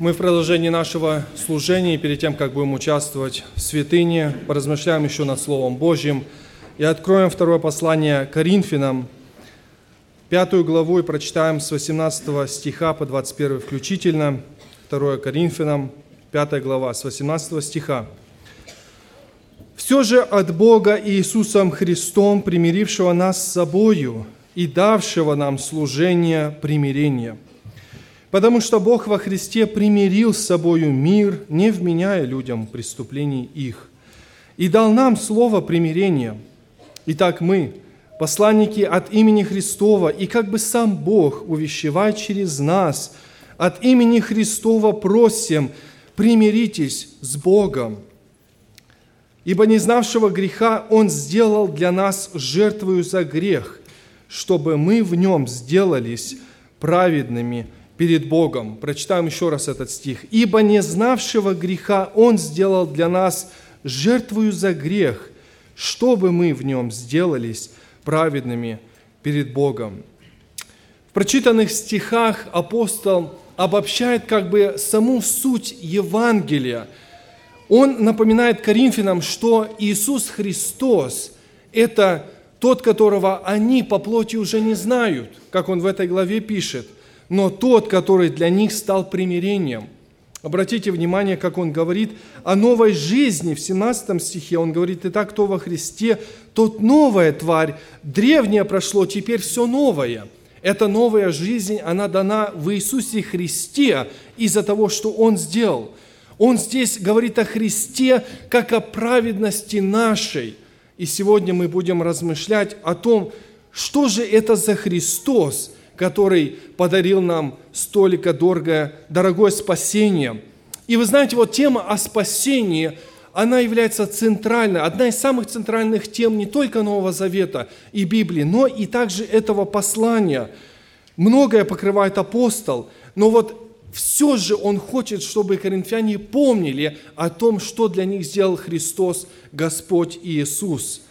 Мы в продолжении нашего служения, перед тем, как будем участвовать в святыне, поразмышляем еще над Словом Божьим и откроем второе послание Коринфянам, пятую главу и прочитаем с 18 стиха по 21 включительно, второе Коринфянам, пятая глава, с 18 стиха. «Все же от Бога Иисусом Христом, примирившего нас с собою и давшего нам служение примирения» Потому что Бог во Христе примирил с собою мир, не вменяя людям преступлений их, и дал нам слово примирения. Итак, мы, посланники от имени Христова, и как бы сам Бог увещевает через нас, от имени Христова просим, примиритесь с Богом. Ибо не знавшего греха Он сделал для нас жертвою за грех, чтобы мы в нем сделались праведными – перед Богом. Прочитаем еще раз этот стих. «Ибо не знавшего греха Он сделал для нас жертвую за грех, чтобы мы в нем сделались праведными перед Богом». В прочитанных стихах апостол обобщает как бы саму суть Евангелия. Он напоминает Коринфянам, что Иисус Христос – это тот, которого они по плоти уже не знают, как он в этой главе пишет – но тот, который для них стал примирением. Обратите внимание, как он говорит о новой жизни. В 17 стихе он говорит, «Итак, кто во Христе, тот новая тварь, древнее прошло, теперь все новое». Эта новая жизнь, она дана в Иисусе Христе из-за того, что Он сделал. Он здесь говорит о Христе как о праведности нашей. И сегодня мы будем размышлять о том, что же это за Христос – который подарил нам столько дорогое, дорогое спасение. И вы знаете, вот тема о спасении, она является центральной, одна из самых центральных тем не только Нового Завета и Библии, но и также этого послания. Многое покрывает апостол, но вот все же он хочет, чтобы коринфяне помнили о том, что для них сделал Христос, Господь Иисус.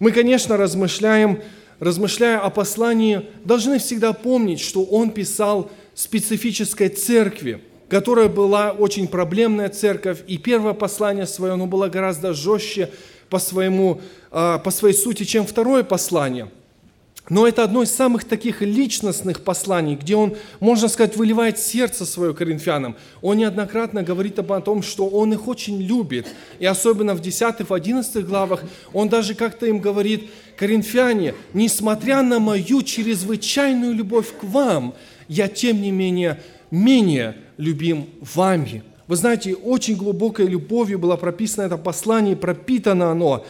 Мы, конечно, размышляем размышляя о послании, должны всегда помнить, что он писал специфической церкви, которая была очень проблемная церковь, и первое послание свое, оно было гораздо жестче по, своему, а, по своей сути, чем второе послание – но это одно из самых таких личностных посланий, где он, можно сказать, выливает сердце свое коринфянам. Он неоднократно говорит об том, что он их очень любит. И особенно в 10 в 11 главах он даже как-то им говорит, коринфяне, несмотря на мою чрезвычайную любовь к вам, я тем не менее менее любим вами. Вы знаете, очень глубокой любовью было прописано это послание, пропитано оно.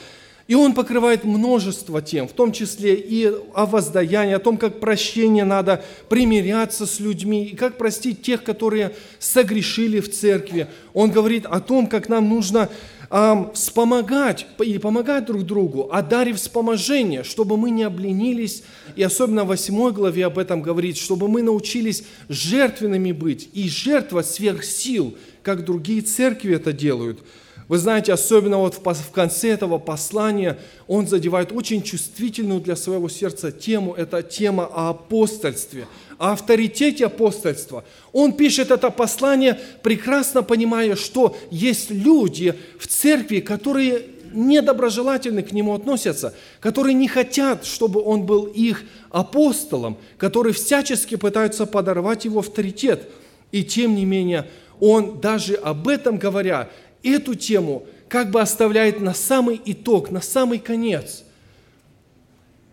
И он покрывает множество тем, в том числе и о воздаянии, о том, как прощение надо примиряться с людьми, и как простить тех, которые согрешили в церкви. Он говорит о том, как нам нужно эм, вспомогать и помогать друг другу, одарив вспоможение, чтобы мы не обленились, и особенно в 8 главе об этом говорит, чтобы мы научились жертвенными быть, и жертва сверх сил, как другие церкви это делают – вы знаете, особенно вот в конце этого послания он задевает очень чувствительную для своего сердца тему. Это тема о апостольстве, о авторитете апостольства. Он пишет это послание, прекрасно понимая, что есть люди в церкви, которые недоброжелательно к нему относятся, которые не хотят, чтобы он был их апостолом, которые всячески пытаются подорвать его авторитет. И тем не менее, он даже об этом говоря, эту тему как бы оставляет на самый итог, на самый конец.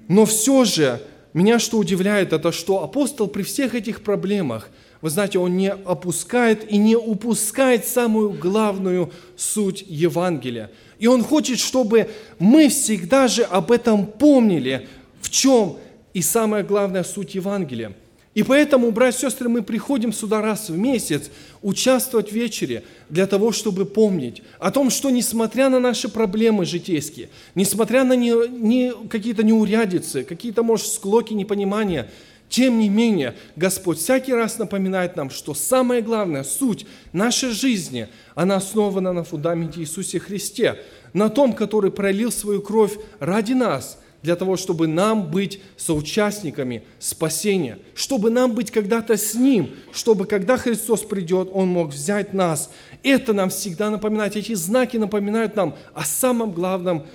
Но все же, меня что удивляет, это что апостол при всех этих проблемах, вы знаете, он не опускает и не упускает самую главную суть Евангелия. И он хочет, чтобы мы всегда же об этом помнили, в чем и самая главная суть Евангелия – и поэтому, братья и сестры, мы приходим сюда раз в месяц участвовать в вечере для того, чтобы помнить о том, что несмотря на наши проблемы житейские, несмотря на не, не, какие-то неурядицы, какие-то, может, склоки, непонимания, тем не менее, Господь всякий раз напоминает нам, что самая главная суть нашей жизни, она основана на фундаменте Иисусе Христе, на том, который пролил свою кровь ради нас – для того, чтобы нам быть соучастниками спасения, чтобы нам быть когда-то с Ним, чтобы когда Христос придет, Он мог взять нас. Это нам всегда напоминает, эти знаки напоминают нам о самом главном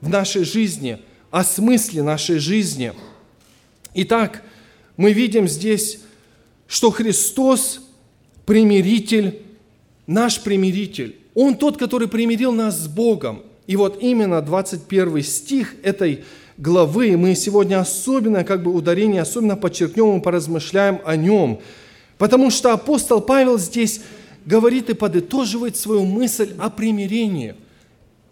в нашей жизни, о смысле нашей жизни. Итак, мы видим здесь, что Христос примиритель, наш примиритель. Он тот, который примирил нас с Богом. И вот именно 21 стих этой главы мы сегодня особенно, как бы ударение, особенно подчеркнем и поразмышляем о нем. Потому что апостол Павел здесь говорит и подытоживает свою мысль о примирении.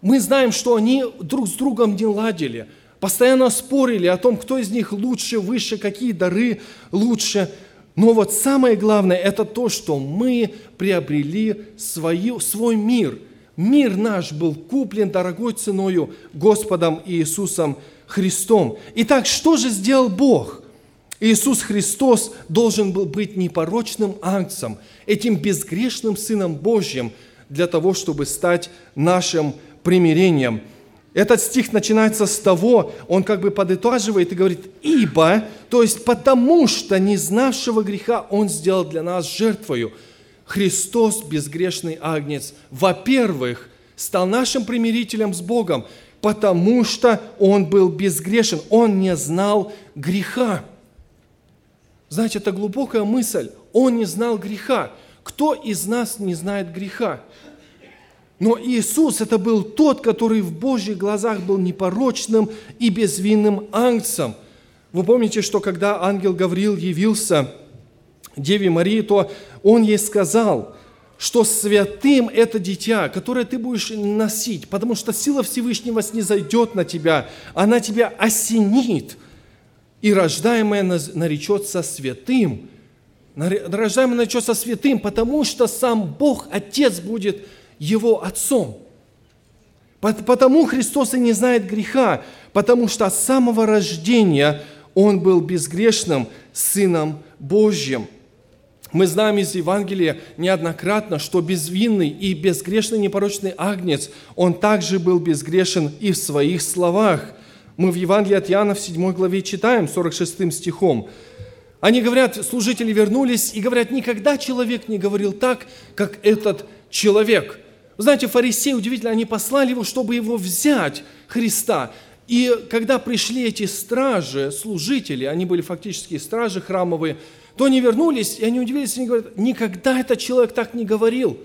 Мы знаем, что они друг с другом не ладили, постоянно спорили о том, кто из них лучше, выше, какие дары лучше – но вот самое главное – это то, что мы приобрели свою, свой мир. Мир наш был куплен дорогой ценою Господом Иисусом Христом. Итак, что же сделал Бог? Иисус Христос должен был быть непорочным ангцем, этим безгрешным Сыном Божьим, для того, чтобы стать нашим примирением – этот стих начинается с того, он как бы подытоживает и говорит, «Ибо, то есть потому что не знавшего греха он сделал для нас жертвою. Христос, безгрешный агнец, во-первых, стал нашим примирителем с Богом, потому что он был безгрешен, он не знал греха». Знаете, это глубокая мысль. Он не знал греха. Кто из нас не знает греха? Но Иисус это был тот, который в Божьих глазах был непорочным и безвинным ангцем. Вы помните, что когда ангел Гавриил явился Деве Марии, то он ей сказал, что святым это дитя, которое ты будешь носить, потому что сила Всевышнего снизойдет на тебя, она тебя осенит, и рождаемое наречется святым. Рождаемое наречется святым, потому что сам Бог, Отец будет его отцом. Потому Христос и не знает греха, потому что с самого рождения Он был безгрешным Сыном Божьим. Мы знаем из Евангелия неоднократно, что безвинный и безгрешный непорочный агнец, он также был безгрешен и в своих словах. Мы в Евангелии от Иоанна в 7 главе читаем 46 стихом. Они говорят, служители вернулись и говорят, никогда человек не говорил так, как этот человек – знаете, фарисеи, удивительно, они послали его, чтобы его взять, Христа. И когда пришли эти стражи, служители, они были фактически стражи храмовые, то они вернулись, и они удивились, и они говорят, никогда этот человек так не говорил.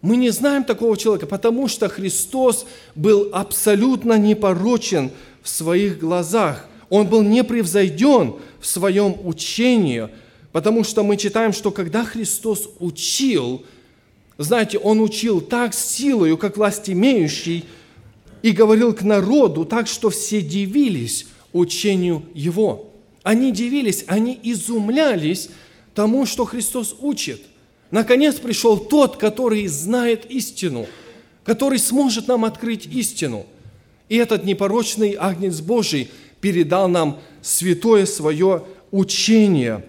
Мы не знаем такого человека, потому что Христос был абсолютно непорочен в своих глазах. Он был непревзойден в своем учении, потому что мы читаем, что когда Христос учил, знаете, он учил так силою, как власть имеющий, и говорил к народу так, что все дивились учению его. Они дивились, они изумлялись тому, что Христос учит. Наконец пришел тот, который знает истину, который сможет нам открыть истину. И этот непорочный Агнец Божий передал нам святое свое учение.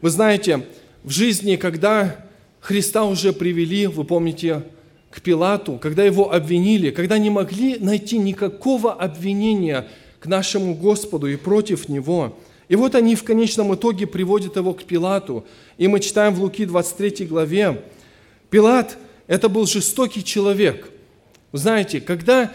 Вы знаете, в жизни, когда Христа уже привели, вы помните, к Пилату, когда его обвинили, когда не могли найти никакого обвинения к нашему Господу и против Него. И вот они в конечном итоге приводят его к Пилату. И мы читаем в Луки 23 главе. Пилат – это был жестокий человек. знаете, когда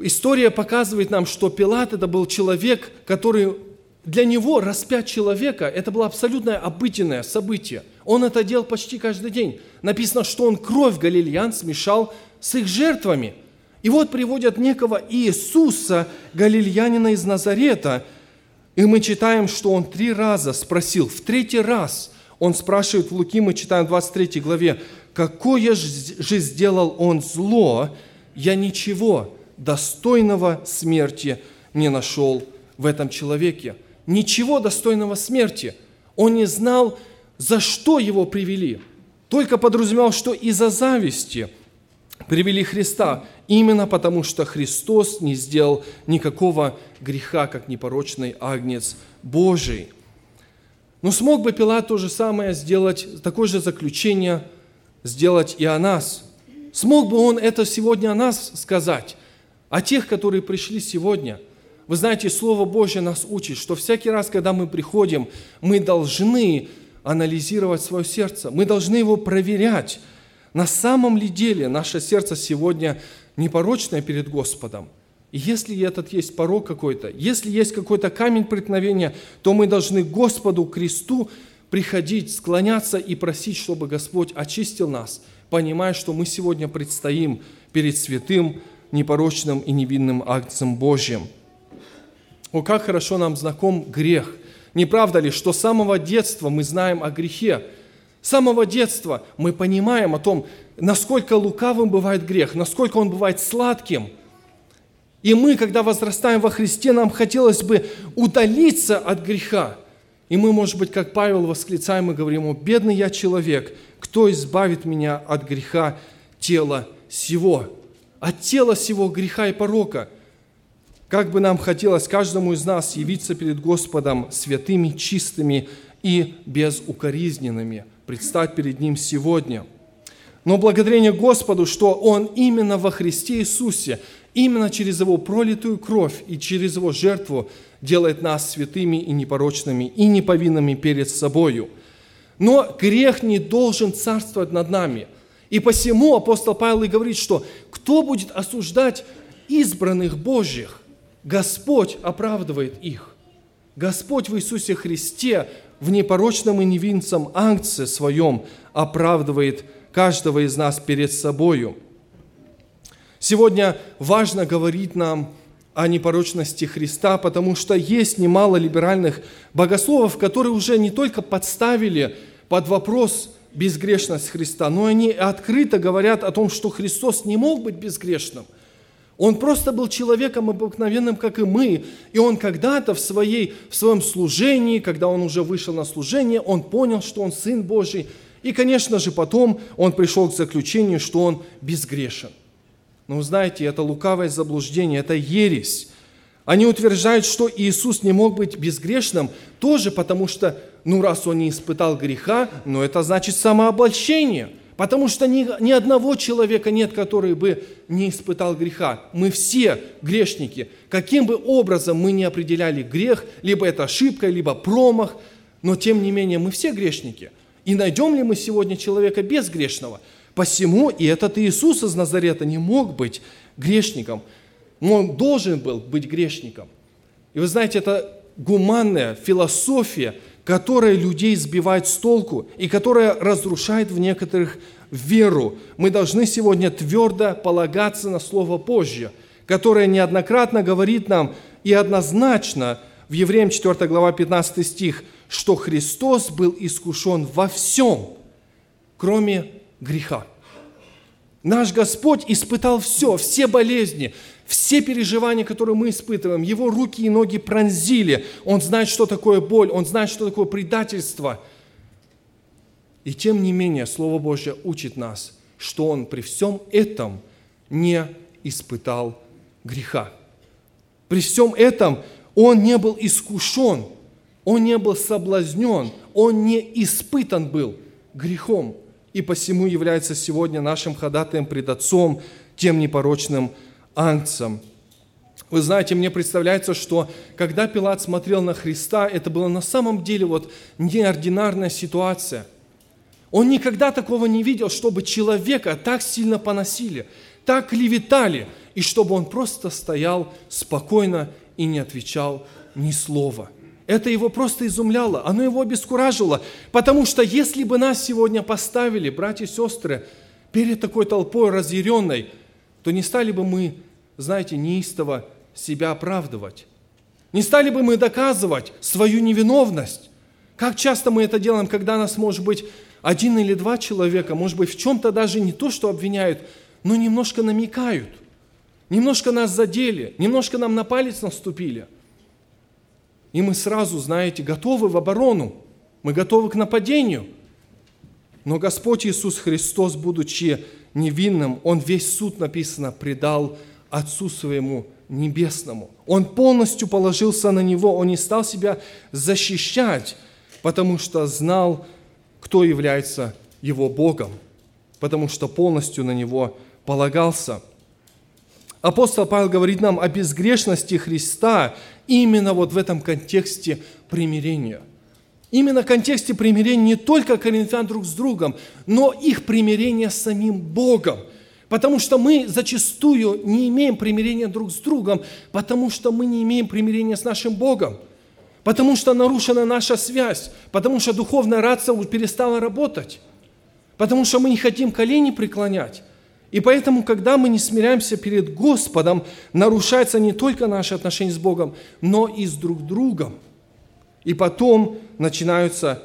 история показывает нам, что Пилат – это был человек, который для него распять человека – это было абсолютное обыденное событие. Он это делал почти каждый день. Написано, что он кровь галилеян смешал с их жертвами. И вот приводят некого Иисуса, галилеянина из Назарета, и мы читаем, что он три раза спросил, в третий раз он спрашивает в Луки, мы читаем в 23 главе, «Какое же сделал он зло? Я ничего достойного смерти не нашел в этом человеке» ничего достойного смерти. Он не знал, за что его привели. Только подразумевал, что из-за зависти привели Христа, именно потому что Христос не сделал никакого греха, как непорочный агнец Божий. Но смог бы Пилат то же самое сделать, такое же заключение сделать и о нас? Смог бы он это сегодня о нас сказать? о тех, которые пришли сегодня. Вы знаете, Слово Божье нас учит, что всякий раз, когда мы приходим, мы должны анализировать свое сердце, мы должны его проверять. На самом ли деле наше сердце сегодня непорочное перед Господом? И если этот есть порог какой-то, если есть какой-то камень преткновения, то мы должны Господу, кресту приходить, склоняться и просить, чтобы Господь очистил нас, понимая, что мы сегодня предстоим перед святым, непорочным и невинным акцием Божьим. О, как хорошо нам знаком грех. Не правда ли, что с самого детства мы знаем о грехе? С самого детства мы понимаем о том, насколько лукавым бывает грех, насколько он бывает сладким. И мы, когда возрастаем во Христе, нам хотелось бы удалиться от греха. И мы, может быть, как Павел, восклицаем и говорим, «О, бедный я человек, кто избавит меня от греха тела сего?» От тела сего греха и порока – как бы нам хотелось каждому из нас явиться перед Господом святыми, чистыми и безукоризненными, предстать перед Ним сегодня. Но благодарение Господу, что Он именно во Христе Иисусе, именно через Его пролитую кровь и через Его жертву делает нас святыми и непорочными, и неповинными перед собою. Но грех не должен царствовать над нами. И посему апостол Павел и говорит, что кто будет осуждать избранных Божьих? Господь оправдывает их. Господь в Иисусе Христе в непорочном и невинцем акции своем оправдывает каждого из нас перед собою. Сегодня важно говорить нам о непорочности Христа, потому что есть немало либеральных богословов, которые уже не только подставили под вопрос безгрешность Христа, но они открыто говорят о том, что Христос не мог быть безгрешным. Он просто был человеком обыкновенным, как и мы. И он когда-то в, своей, в своем служении, когда он уже вышел на служение, он понял, что он Сын Божий. И, конечно же, потом он пришел к заключению, что он безгрешен. Но знаете, это лукавое заблуждение, это ересь. Они утверждают, что Иисус не мог быть безгрешным, тоже потому что, ну, раз он не испытал греха, ну, это значит самообольщение – Потому что ни, ни одного человека нет, который бы не испытал греха. Мы все грешники. Каким бы образом мы не определяли грех, либо это ошибка, либо промах, но тем не менее мы все грешники. И найдем ли мы сегодня человека безгрешного? Посему и этот Иисус из Назарета не мог быть грешником. Он должен был быть грешником. И вы знаете, это гуманная философия – которая людей сбивает с толку и которая разрушает в некоторых веру. Мы должны сегодня твердо полагаться на Слово Божье, которое неоднократно говорит нам и однозначно в Евреям 4 глава 15 стих, что Христос был искушен во всем, кроме греха. Наш Господь испытал все, все болезни, все переживания, которые мы испытываем, Его руки и ноги пронзили. Он знает, что такое боль, Он знает, что такое предательство. И тем не менее, Слово Божье учит нас, что Он при всем этом не испытал греха. При всем этом Он не был искушен, Он не был соблазнен, Он не испытан был грехом. И посему является сегодня нашим ходатаем пред Отцом, тем непорочным ангцам. Вы знаете, мне представляется, что когда Пилат смотрел на Христа, это была на самом деле вот неординарная ситуация. Он никогда такого не видел, чтобы человека так сильно поносили, так клеветали, и чтобы он просто стоял спокойно и не отвечал ни слова. Это его просто изумляло, оно его обескуражило, потому что если бы нас сегодня поставили, братья и сестры, перед такой толпой разъяренной, то не стали бы мы знаете, неистово себя оправдывать. Не стали бы мы доказывать свою невиновность. Как часто мы это делаем, когда нас, может быть, один или два человека, может быть, в чем-то даже не то, что обвиняют, но немножко намекают, немножко нас задели, немножко нам на палец наступили. И мы сразу, знаете, готовы в оборону, мы готовы к нападению. Но Господь Иисус Христос, будучи невинным, Он весь суд, написано, предал Отцу Своему Небесному. Он полностью положился на Него, Он не стал себя защищать, потому что знал, кто является Его Богом, потому что полностью на Него полагался. Апостол Павел говорит нам о безгрешности Христа именно вот в этом контексте примирения. Именно в контексте примирения не только коринфян друг с другом, но их примирения с самим Богом. Потому что мы зачастую не имеем примирения друг с другом, потому что мы не имеем примирения с нашим Богом. Потому что нарушена наша связь, потому что духовная рация перестала работать, потому что мы не хотим колени преклонять, и поэтому, когда мы не смиряемся перед Господом, нарушается не только наши отношения с Богом, но и с друг другом. И потом начинаются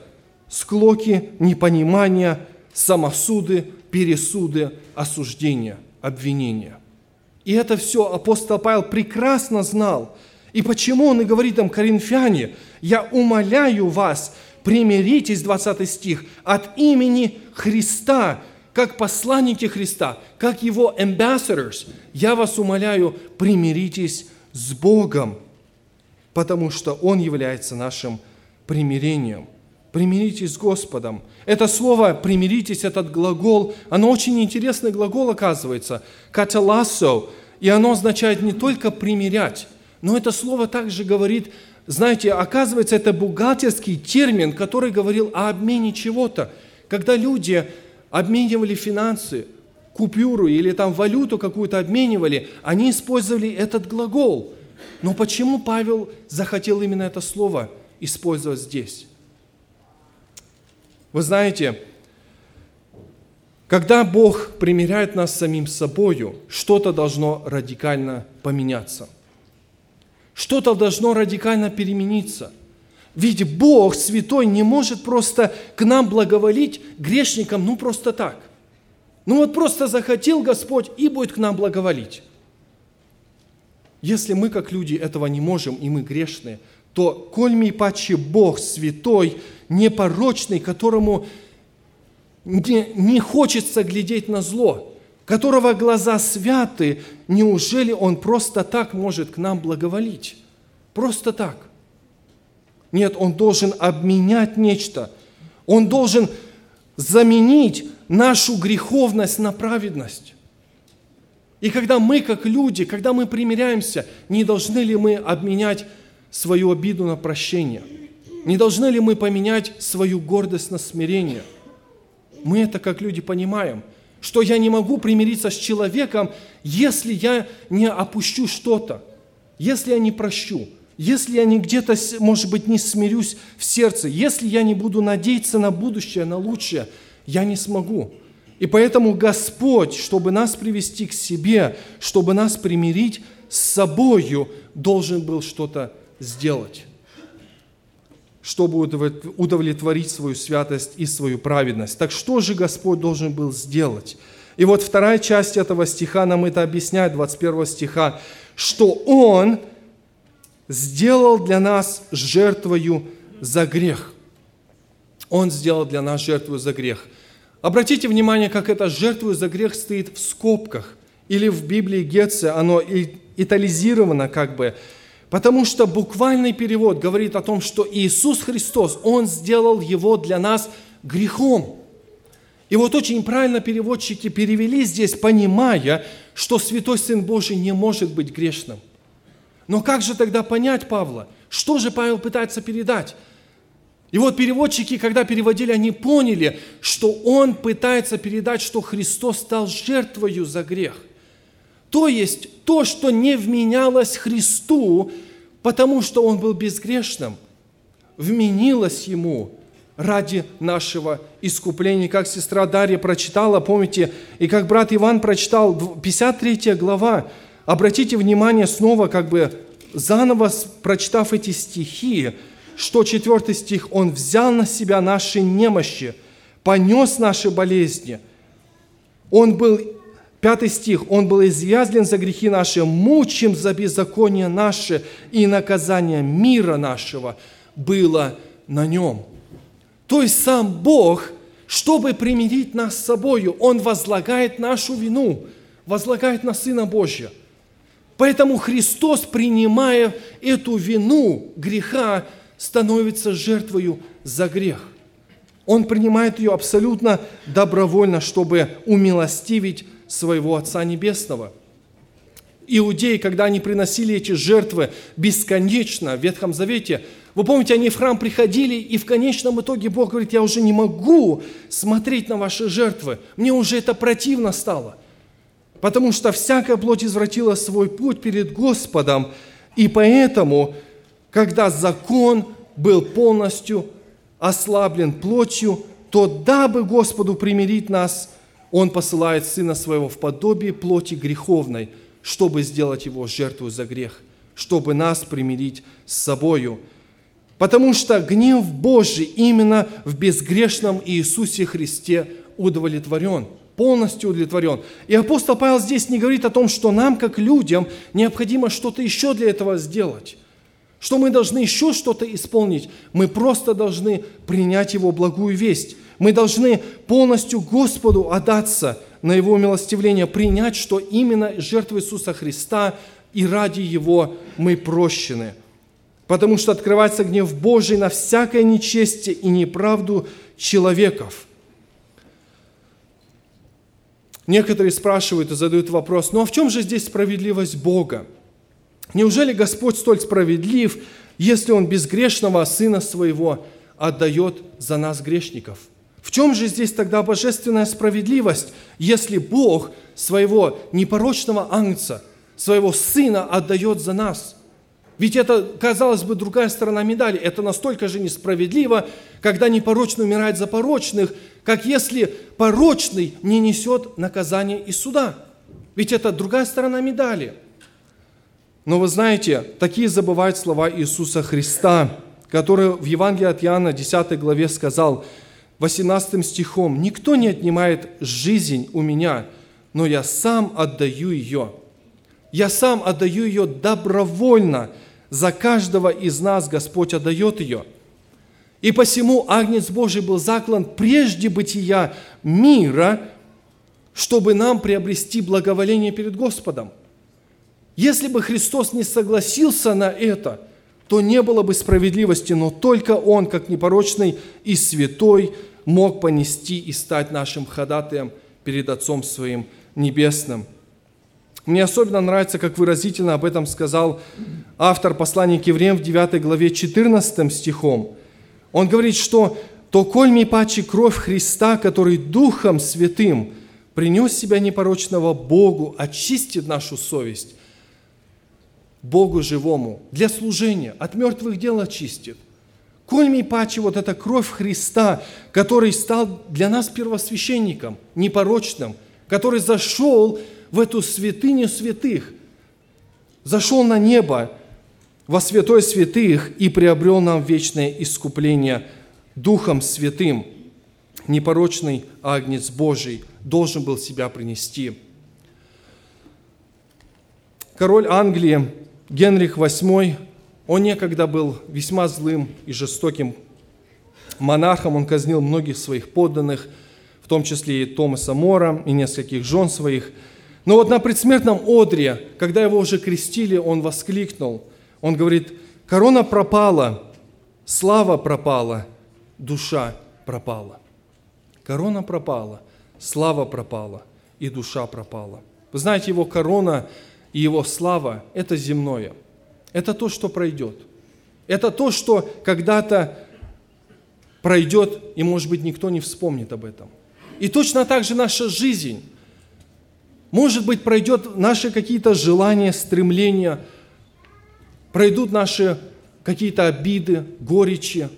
склоки, непонимания, самосуды, пересуды, осуждения, обвинения. И это все апостол Павел прекрасно знал. И почему он и говорит там, коринфяне, «Я умоляю вас, примиритесь, 20 стих, от имени Христа, как посланники Христа, как Его ambassadors, я вас умоляю, примиритесь с Богом, потому что Он является нашим примирением. Примиритесь с Господом. Это слово «примиритесь», этот глагол, оно очень интересный глагол оказывается, «каталасо», и оно означает не только «примирять», но это слово также говорит, знаете, оказывается, это бухгалтерский термин, который говорил о обмене чего-то. Когда люди обменивали финансы, купюру или там валюту какую-то обменивали, они использовали этот глагол. Но почему Павел захотел именно это слово использовать здесь? Вы знаете, когда Бог примиряет нас самим собою, что-то должно радикально поменяться. Что-то должно радикально перемениться – ведь Бог святой не может просто к нам благоволить грешникам, ну просто так. Ну вот просто захотел Господь и будет к нам благоволить. Если мы, как люди, этого не можем, и мы грешные, то коль ми паче Бог святой, непорочный, которому не, не хочется глядеть на зло, которого глаза святы, неужели Он просто так может к нам благоволить? Просто так. Нет, он должен обменять нечто. Он должен заменить нашу греховность на праведность. И когда мы, как люди, когда мы примиряемся, не должны ли мы обменять свою обиду на прощение? Не должны ли мы поменять свою гордость на смирение? Мы это как люди понимаем, что я не могу примириться с человеком, если я не опущу что-то, если я не прощу – если я не где-то, может быть, не смирюсь в сердце, если я не буду надеяться на будущее, на лучшее, я не смогу. И поэтому Господь, чтобы нас привести к себе, чтобы нас примирить с собою, должен был что-то сделать, чтобы удовлетворить свою святость и свою праведность. Так что же Господь должен был сделать? И вот вторая часть этого стиха нам это объясняет, 21 стиха, что Он – сделал для нас жертвою за грех. Он сделал для нас жертву за грех. Обратите внимание, как это жертву за грех стоит в скобках. Или в Библии Гетце оно итализировано как бы. Потому что буквальный перевод говорит о том, что Иисус Христос, Он сделал его для нас грехом. И вот очень правильно переводчики перевели здесь, понимая, что Святой Сын Божий не может быть грешным. Но как же тогда понять Павла? Что же Павел пытается передать? И вот переводчики, когда переводили, они поняли, что он пытается передать, что Христос стал жертвою за грех. То есть то, что не вменялось Христу, потому что он был безгрешным, вменилось ему ради нашего искупления. Как сестра Дарья прочитала, помните, и как брат Иван прочитал, 53 глава, обратите внимание снова, как бы заново прочитав эти стихи, что четвертый стих, Он взял на себя наши немощи, понес наши болезни. Он был, пятый стих, Он был извязлен за грехи наши, мучим за беззаконие наше, и наказание мира нашего было на Нем. То есть сам Бог, чтобы примирить нас с собою, Он возлагает нашу вину, возлагает на Сына Божьего – Поэтому Христос, принимая эту вину греха, становится жертвою за грех. Он принимает ее абсолютно добровольно, чтобы умилостивить своего Отца Небесного. иудеи, когда они приносили эти жертвы бесконечно в Ветхом Завете, вы помните, они в храм приходили, и в конечном итоге Бог говорит, я уже не могу смотреть на ваши жертвы, мне уже это противно стало. Потому что всякая плоть извратила свой путь перед Господом, и поэтому, когда закон был полностью ослаблен плотью, то дабы Господу примирить нас, Он посылает Сына Своего в подобие плоти греховной, чтобы сделать Его жертву за грех, чтобы нас примирить с собою. Потому что гнев Божий именно в безгрешном Иисусе Христе удовлетворен, полностью удовлетворен. И апостол Павел здесь не говорит о том, что нам, как людям, необходимо что-то еще для этого сделать что мы должны еще что-то исполнить. Мы просто должны принять Его благую весть. Мы должны полностью Господу отдаться на Его милостивление, принять, что именно жертва Иисуса Христа и ради Его мы прощены. Потому что открывается гнев Божий на всякое нечестие и неправду человеков. Некоторые спрашивают и задают вопрос, ну а в чем же здесь справедливость Бога? Неужели Господь столь справедлив, если Он безгрешного Сына Своего отдает за нас грешников? В чем же здесь тогда божественная справедливость, если Бог своего непорочного ангца, своего Сына отдает за нас? Ведь это, казалось бы, другая сторона медали. Это настолько же несправедливо, когда непорочный умирает за порочных, как если порочный не несет наказание и суда. Ведь это другая сторона медали – но вы знаете, такие забывают слова Иисуса Христа, который в Евангелии от Иоанна 10 главе сказал 18 стихом, «Никто не отнимает жизнь у меня, но я сам отдаю ее. Я сам отдаю ее добровольно. За каждого из нас Господь отдает ее. И посему Агнец Божий был заклан прежде бытия мира, чтобы нам приобрести благоволение перед Господом. Если бы Христос не согласился на это, то не было бы справедливости, но только Он, как непорочный и святой, мог понести и стать нашим ходатаем перед Отцом Своим Небесным. Мне особенно нравится, как выразительно об этом сказал автор послания к евреям в 9 главе 14 стихом. Он говорит, что «то коль ми паче кровь Христа, который Духом Святым принес себя непорочного Богу, очистит нашу совесть, Богу живому, для служения, от мертвых дел очистит. Кольми паче вот эта кровь Христа, который стал для нас первосвященником, непорочным, который зашел в эту святыню святых, зашел на небо во святой святых и приобрел нам вечное искупление Духом Святым. Непорочный Агнец Божий должен был себя принести. Король Англии Генрих VIII, он некогда был весьма злым и жестоким монархом, он казнил многих своих подданных, в том числе и Томаса Мора, и нескольких жен своих. Но вот на предсмертном одре, когда его уже крестили, он воскликнул, он говорит, корона пропала, слава пропала, душа пропала. Корона пропала, слава пропала, и душа пропала. Вы знаете, его корона – и Его слава – это земное. Это то, что пройдет. Это то, что когда-то пройдет, и, может быть, никто не вспомнит об этом. И точно так же наша жизнь. Может быть, пройдет наши какие-то желания, стремления, пройдут наши какие-то обиды, горечи,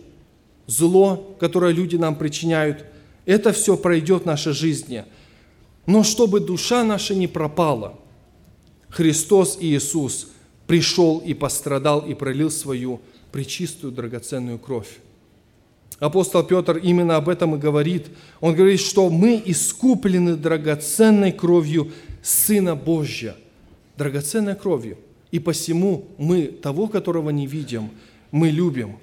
зло, которое люди нам причиняют. Это все пройдет в нашей жизни. Но чтобы душа наша не пропала – Христос Иисус пришел и пострадал и пролил свою пречистую драгоценную кровь. Апостол Петр именно об этом и говорит. Он говорит, что мы искуплены драгоценной кровью Сына Божья. Драгоценной кровью. И посему мы того, которого не видим, мы любим.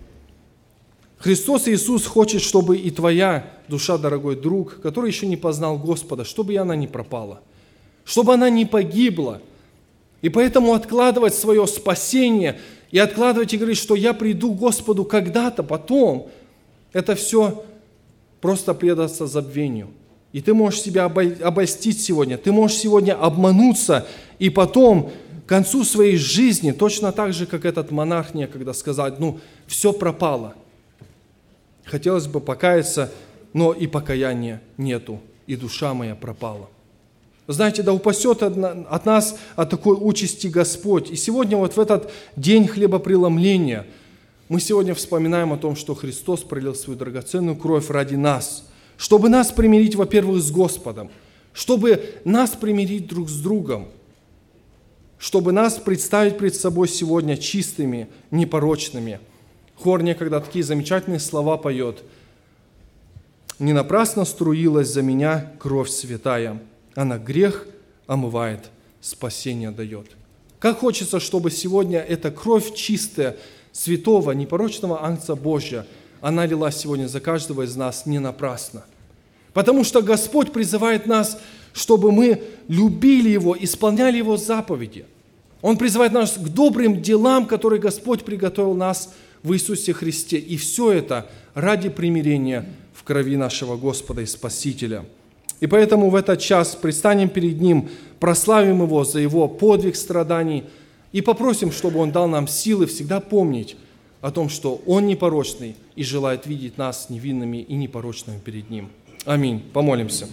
Христос Иисус хочет, чтобы и твоя душа, дорогой друг, который еще не познал Господа, чтобы и она не пропала, чтобы она не погибла – и поэтому откладывать свое спасение и откладывать и говорить, что я приду к Господу когда-то, потом, это все просто предаться забвению. И ты можешь себя обольстить сегодня, ты можешь сегодня обмануться, и потом, концу своей жизни, точно так же, как этот монарх некогда сказать, ну, все пропало. Хотелось бы покаяться, но и покаяния нету, и душа моя пропала. Знаете, да упасет от нас от такой участи Господь. И сегодня вот в этот день хлебопреломления мы сегодня вспоминаем о том, что Христос пролил свою драгоценную кровь ради нас, чтобы нас примирить, во-первых, с Господом, чтобы нас примирить друг с другом, чтобы нас представить пред собой сегодня чистыми, непорочными. Хор некогда такие замечательные слова поет. «Не напрасно струилась за меня кровь святая, она грех омывает, спасение дает. Как хочется, чтобы сегодня эта кровь чистая, святого, непорочного ангца Божья, она лилась сегодня за каждого из нас не напрасно. Потому что Господь призывает нас, чтобы мы любили Его, исполняли Его заповеди. Он призывает нас к добрым делам, которые Господь приготовил нас в Иисусе Христе. И все это ради примирения в крови нашего Господа и Спасителя – и поэтому в этот час предстанем перед Ним, прославим Его за Его подвиг страданий и попросим, чтобы Он дал нам силы всегда помнить о том, что Он непорочный и желает видеть нас невинными и непорочными перед Ним. Аминь. Помолимся.